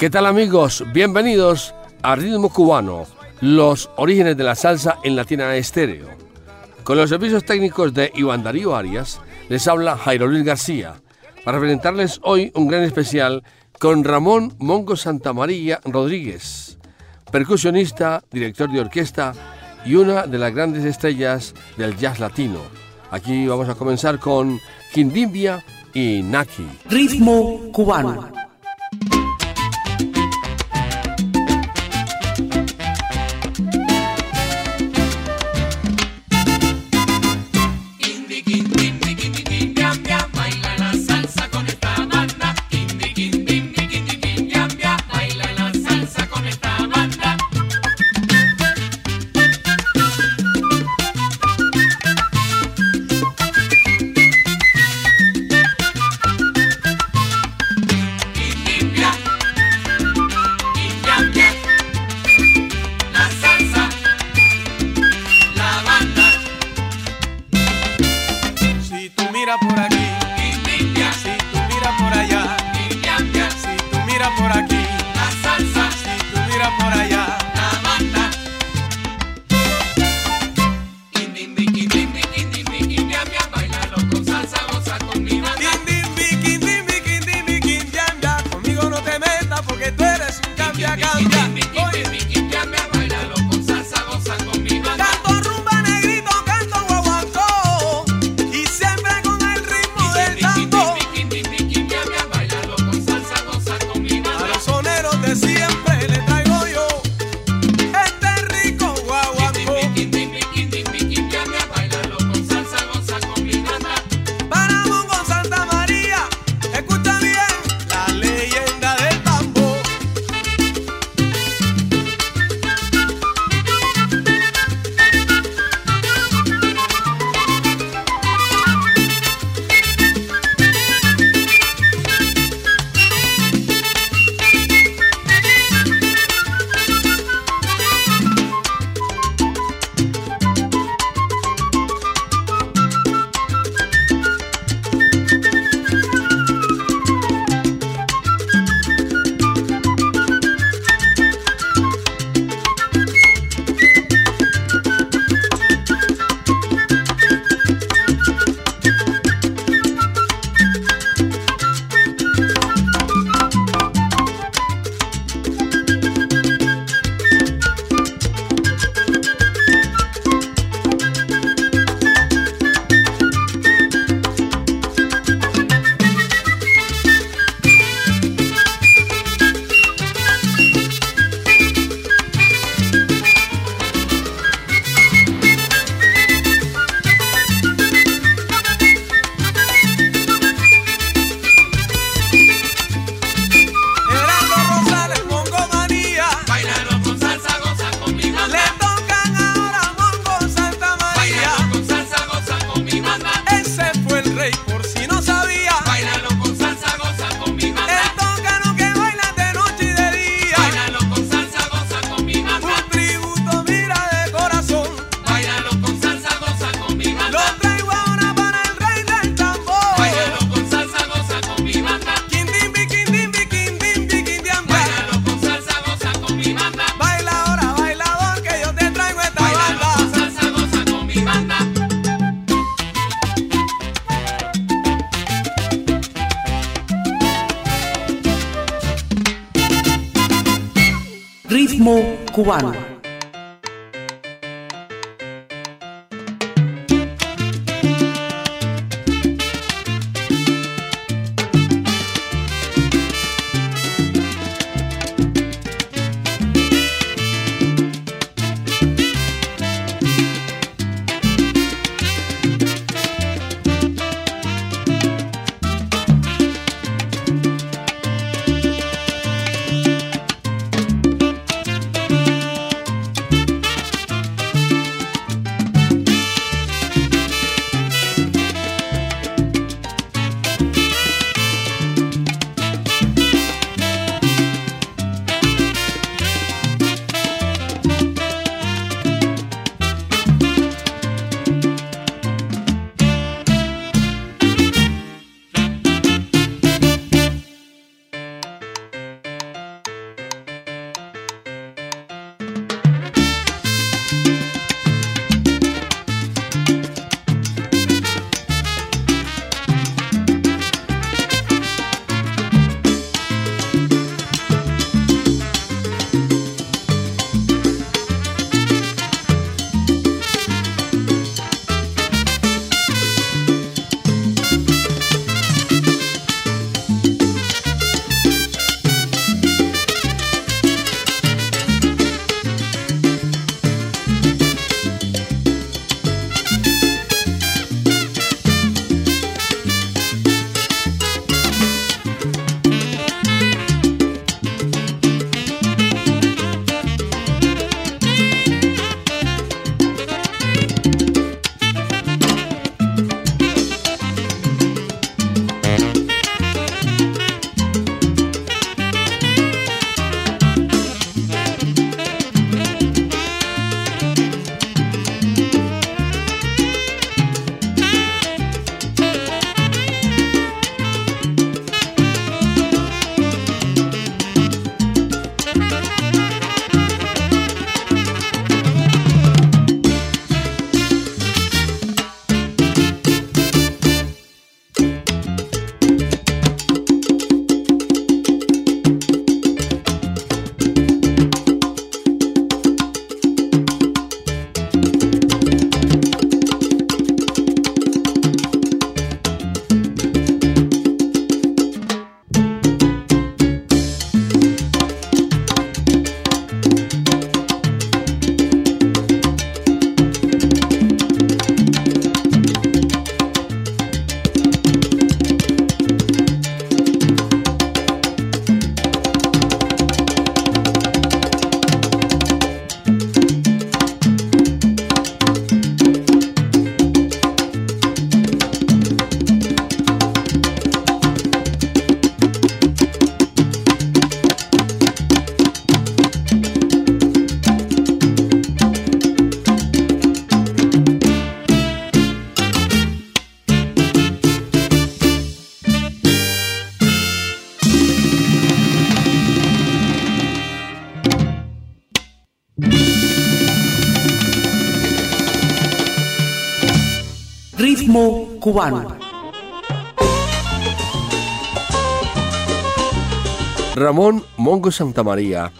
¿Qué tal amigos? Bienvenidos a Ritmo Cubano, los orígenes de la salsa en Latina Estéreo. Con los servicios técnicos de Iván Darío Arias, les habla Jairo Luis García, para presentarles hoy un gran especial con Ramón Mongo Santamaría Rodríguez, percusionista, director de orquesta y una de las grandes estrellas del jazz latino. Aquí vamos a comenzar con Quindimbia y Naki. Ritmo cubano. Cubano. Ramón Mongo Santamaría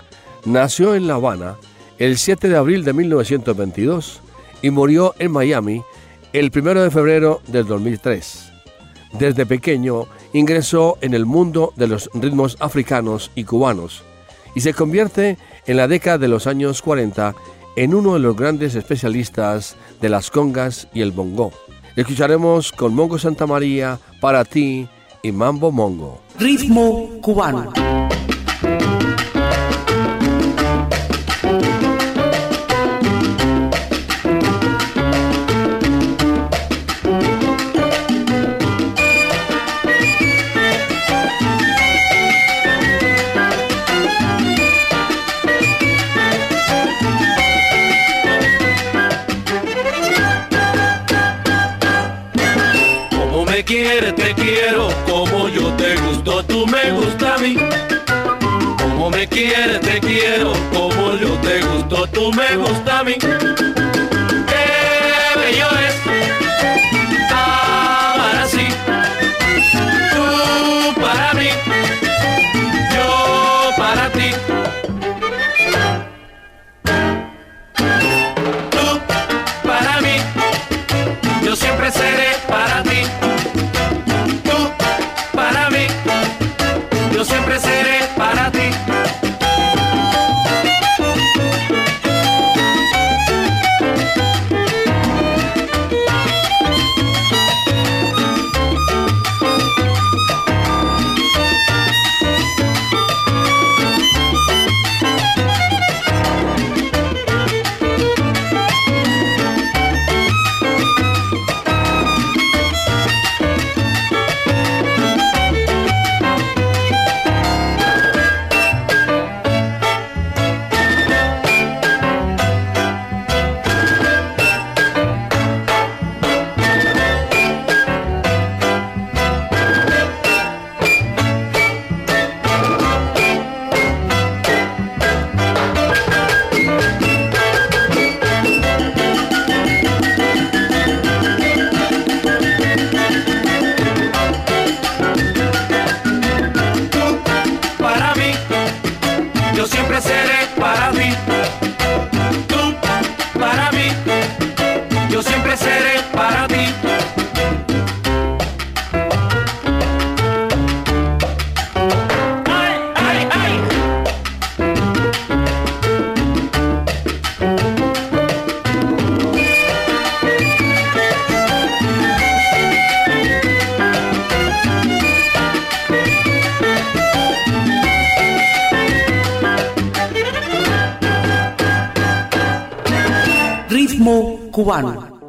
nació en La Habana el 7 de abril de 1922 y murió en Miami el 1 de febrero del 2003. Desde pequeño ingresó en el mundo de los ritmos africanos y cubanos y se convierte en la década de los años 40 en uno de los grandes especialistas de las congas y el bongo. Escucharemos con Mongo Santa María, Para ti y Mambo Mongo. Ritmo cubano. Quieres, te quiero, como yo te gusto, tú me gusta a mí. Cubano.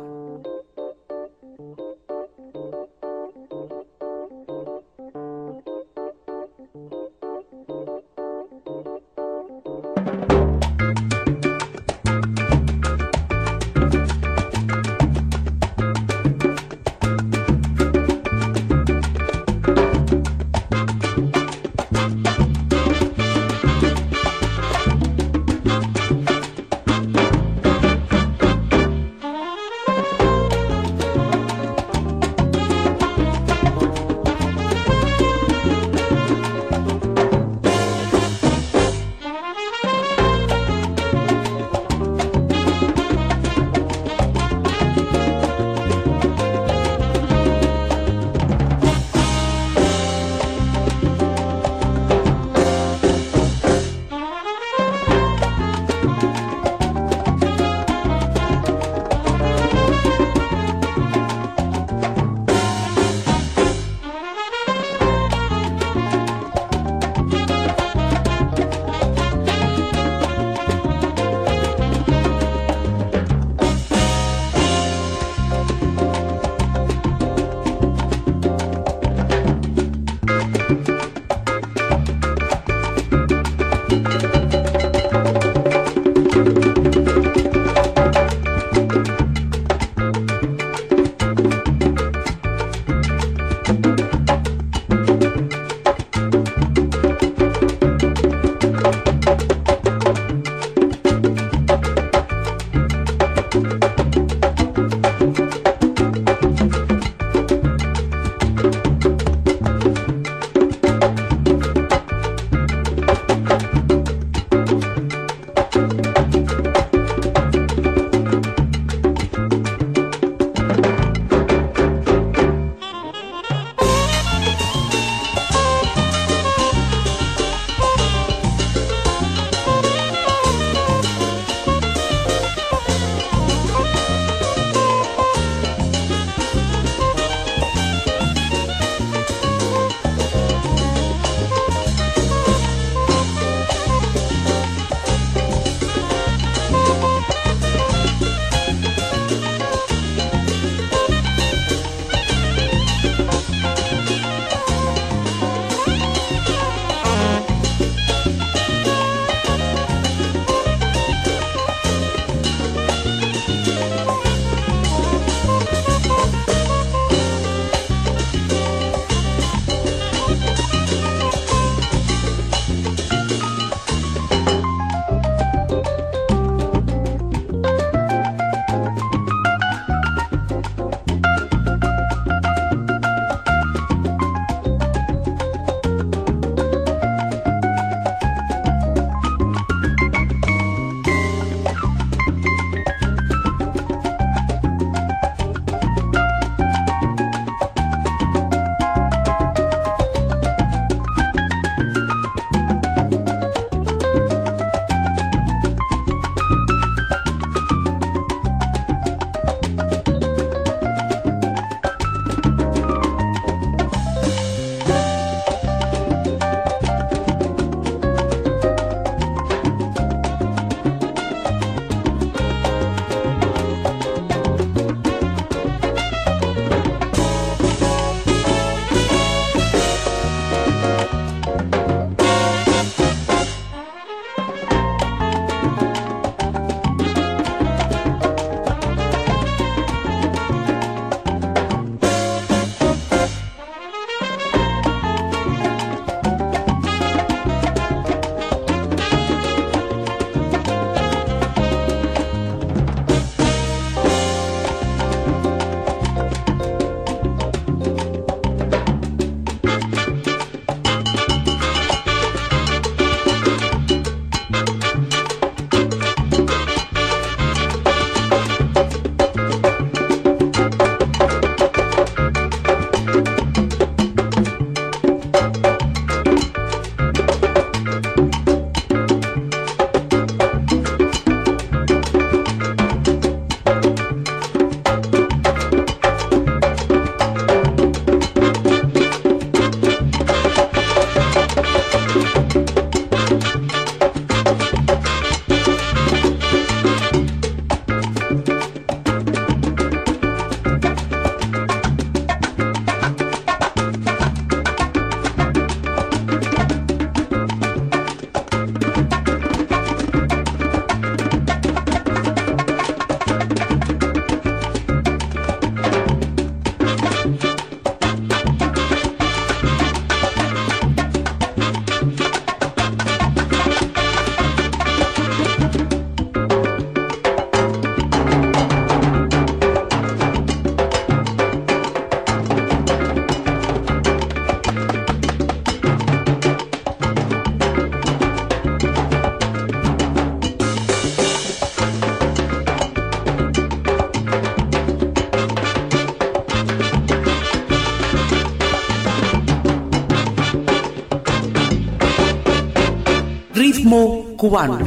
Cubano.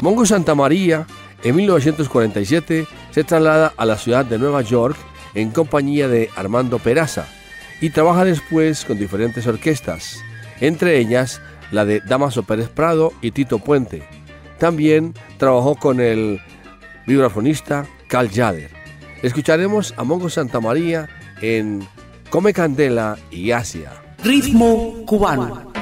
Mongo Santa María en 1947 se traslada a la ciudad de Nueva York en compañía de Armando Peraza y trabaja después con diferentes orquestas, entre ellas la de Damaso Pérez Prado y Tito Puente. También trabajó con el vibrafonista Carl Jader. Escucharemos a Mongo Santa María en Come Candela y Asia. Ritmo cubano.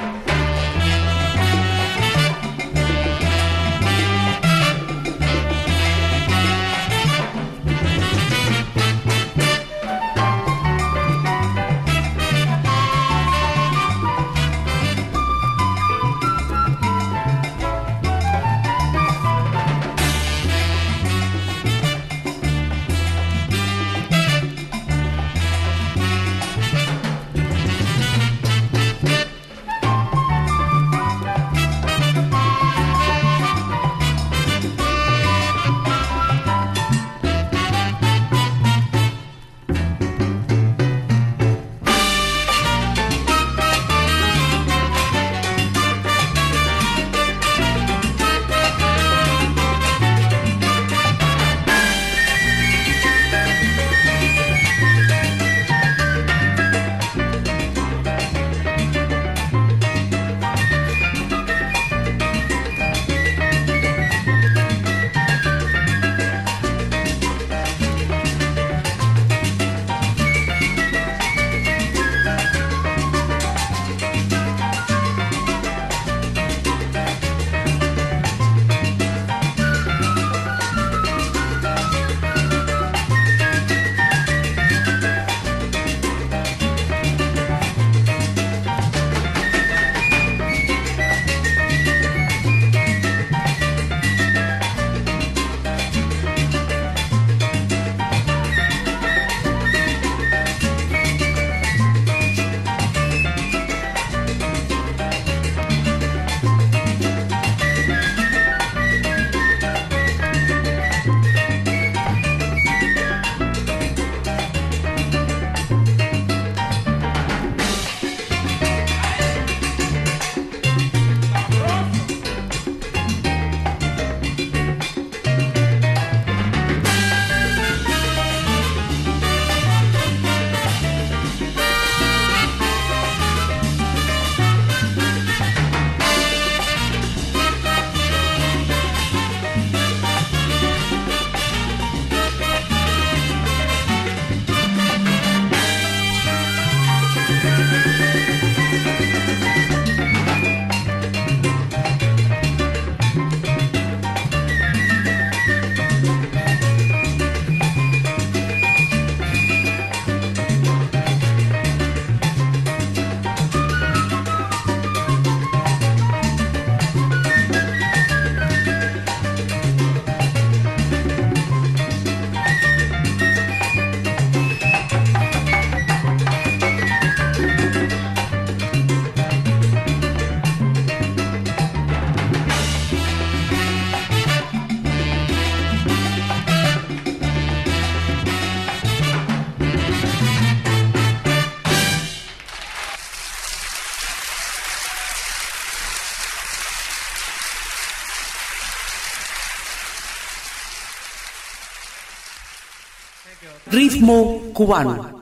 Ritmo cubano.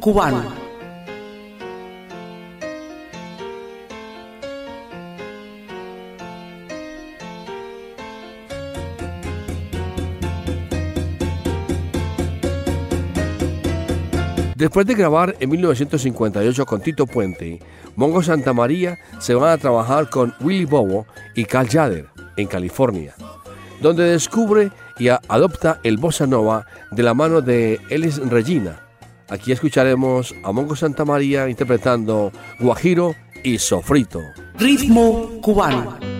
Cubano. Después de grabar en 1958 con Tito Puente, Mongo Santa María se va a trabajar con Willy Bobo y Cal Jader en California, donde descubre y adopta el bossa nova de la mano de Elis Regina. Aquí escucharemos a Mongo Santa María interpretando Guajiro y Sofrito. Ritmo cubano.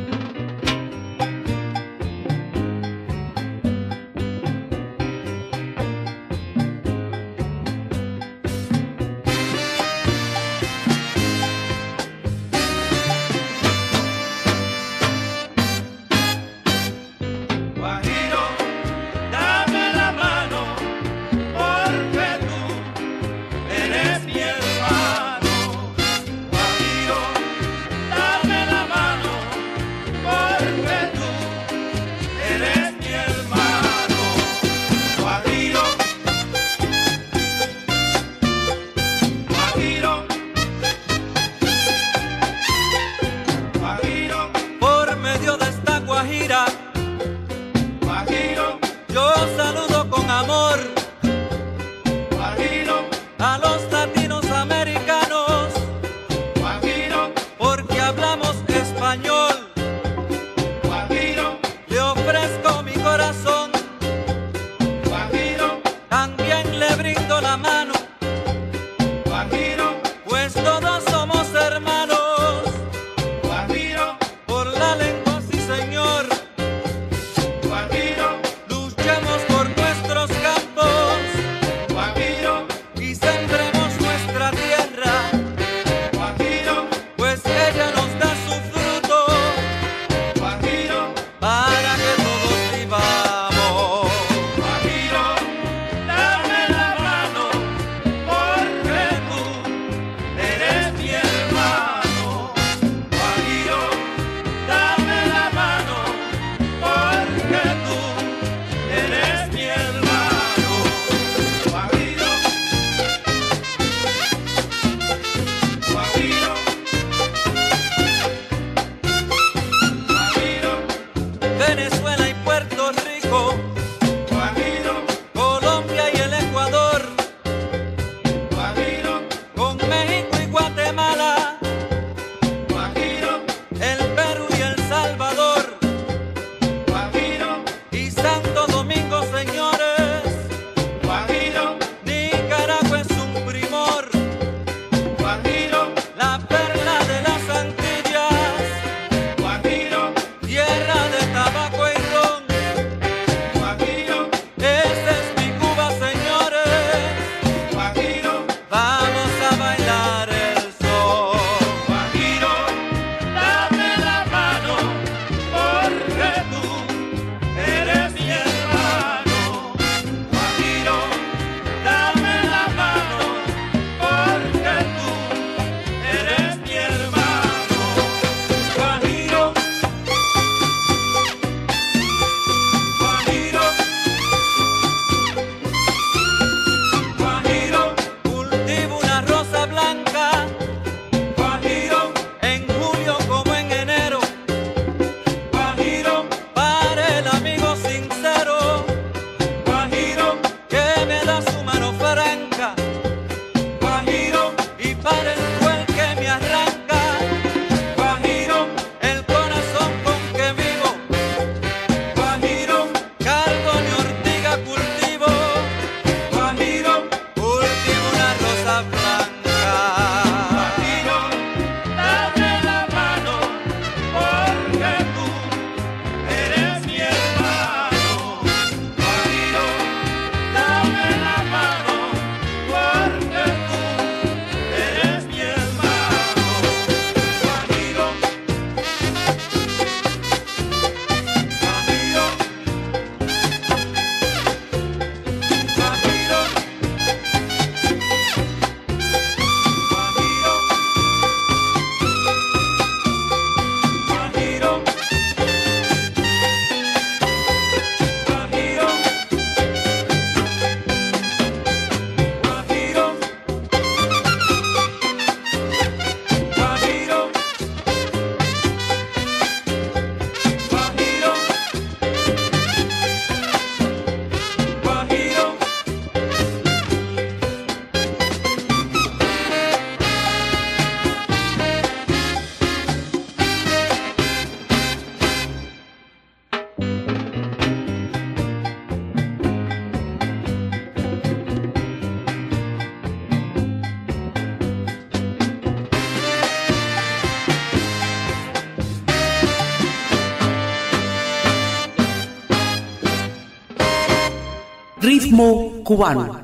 Ritmo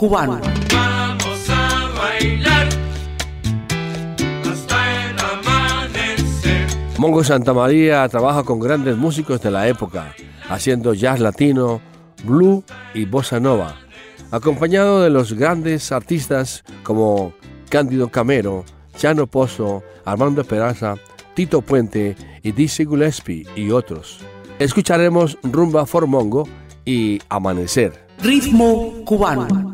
cubano. Vamos a bailar hasta el amanecer. Mongo Santa María trabaja con grandes músicos de la época, haciendo jazz latino, blue y bossa nova, acompañado de los grandes artistas como Cándido Camero, Chano Pozo, Armando Peraza, Tito Puente y Dizzy Gillespie y otros. Escucharemos Rumba for Mongo y Amanecer. Ritmo cubano.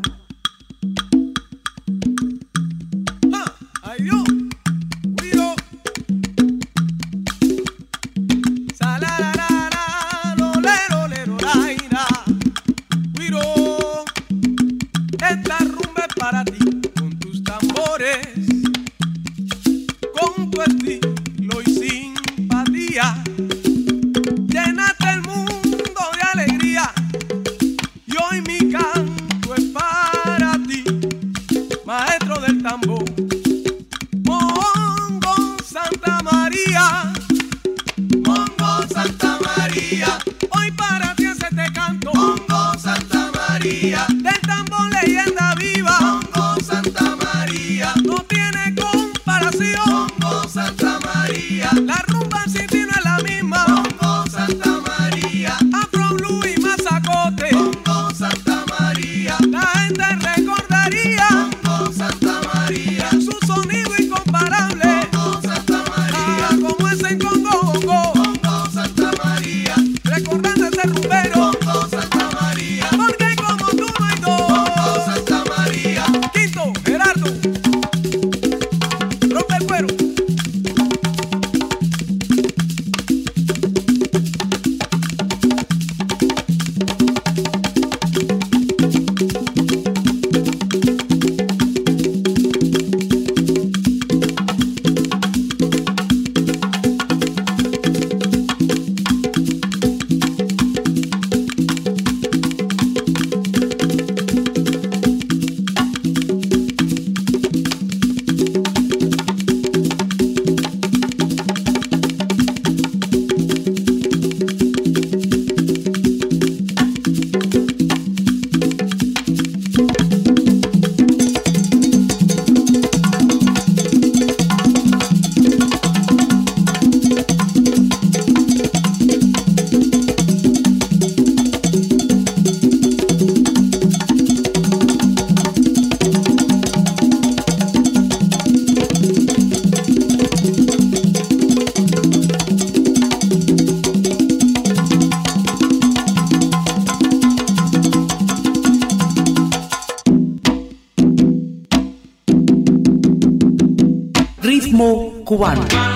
Cubano.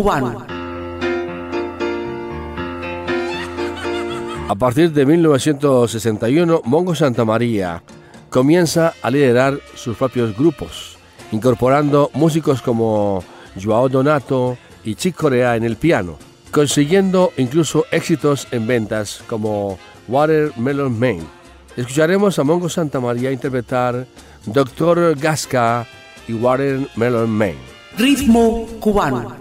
Cubano. A partir de 1961, Mongo Santa María comienza a liderar sus propios grupos, incorporando músicos como Joao Donato y Chick Corea en el piano, consiguiendo incluso éxitos en ventas como Watermelon Man. Escucharemos a Mongo Santa María interpretar Doctor Gasca y Watermelon Man. Ritmo cubano.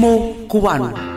Ritmo cubano.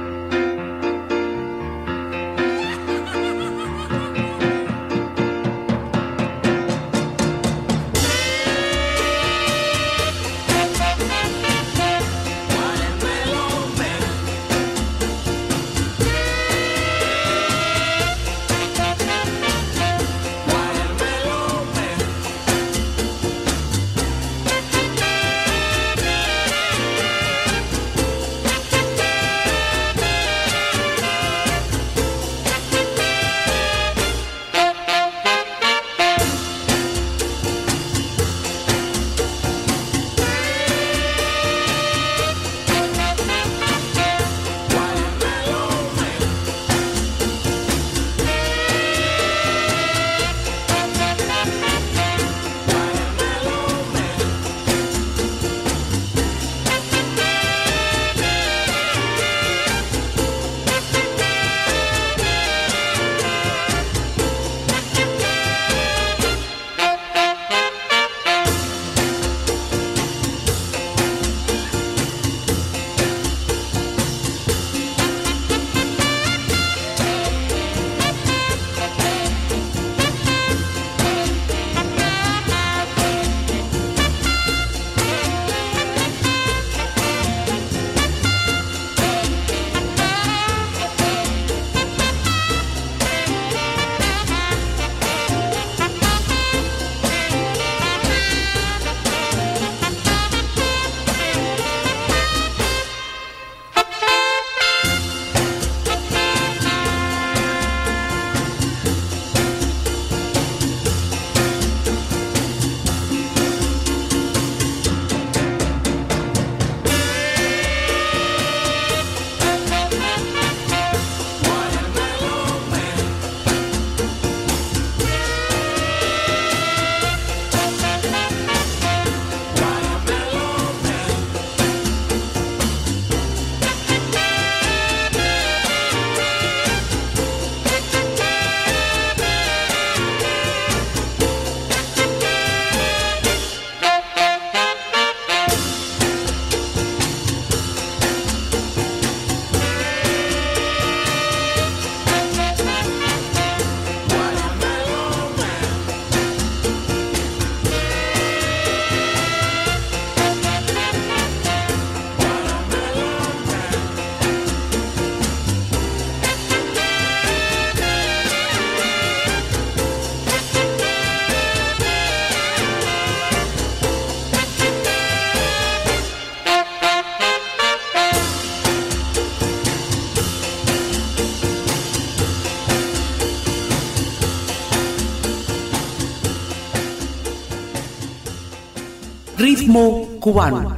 Cubano.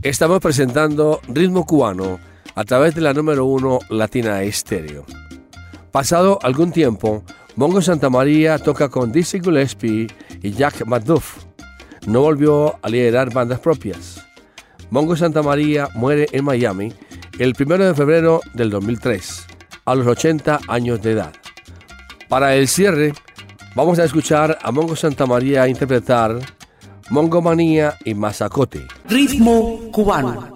Estamos presentando Ritmo Cubano a través de la número uno Latina Estéreo. Pasado algún tiempo, Mongo Santa María toca con Dizzy Gillespie y Jack McDuff. No volvió a liderar bandas propias. Mongo Santa María muere en Miami el 1 de febrero del 2003, a los 80 años de edad. Para el cierre, vamos a escuchar a Mongo Santa María interpretar Mongo Manía y Mazacote. Ritmo cubano.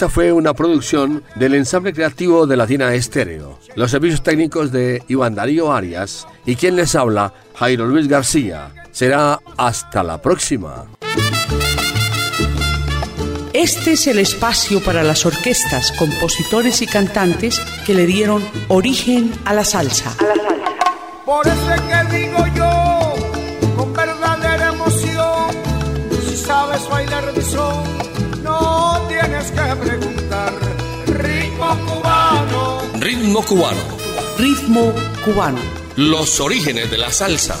Esta fue una producción del ensamble creativo de Latina Estéreo, los servicios técnicos de Iván Darío Arias y quien les habla, Jairo Luis García. Será hasta la próxima. Este es el espacio para las orquestas, compositores y cantantes que le dieron origen a la salsa. Por eso es que digo yo, Ritmo cubano. Ritmo cubano. Los orígenes de la salsa.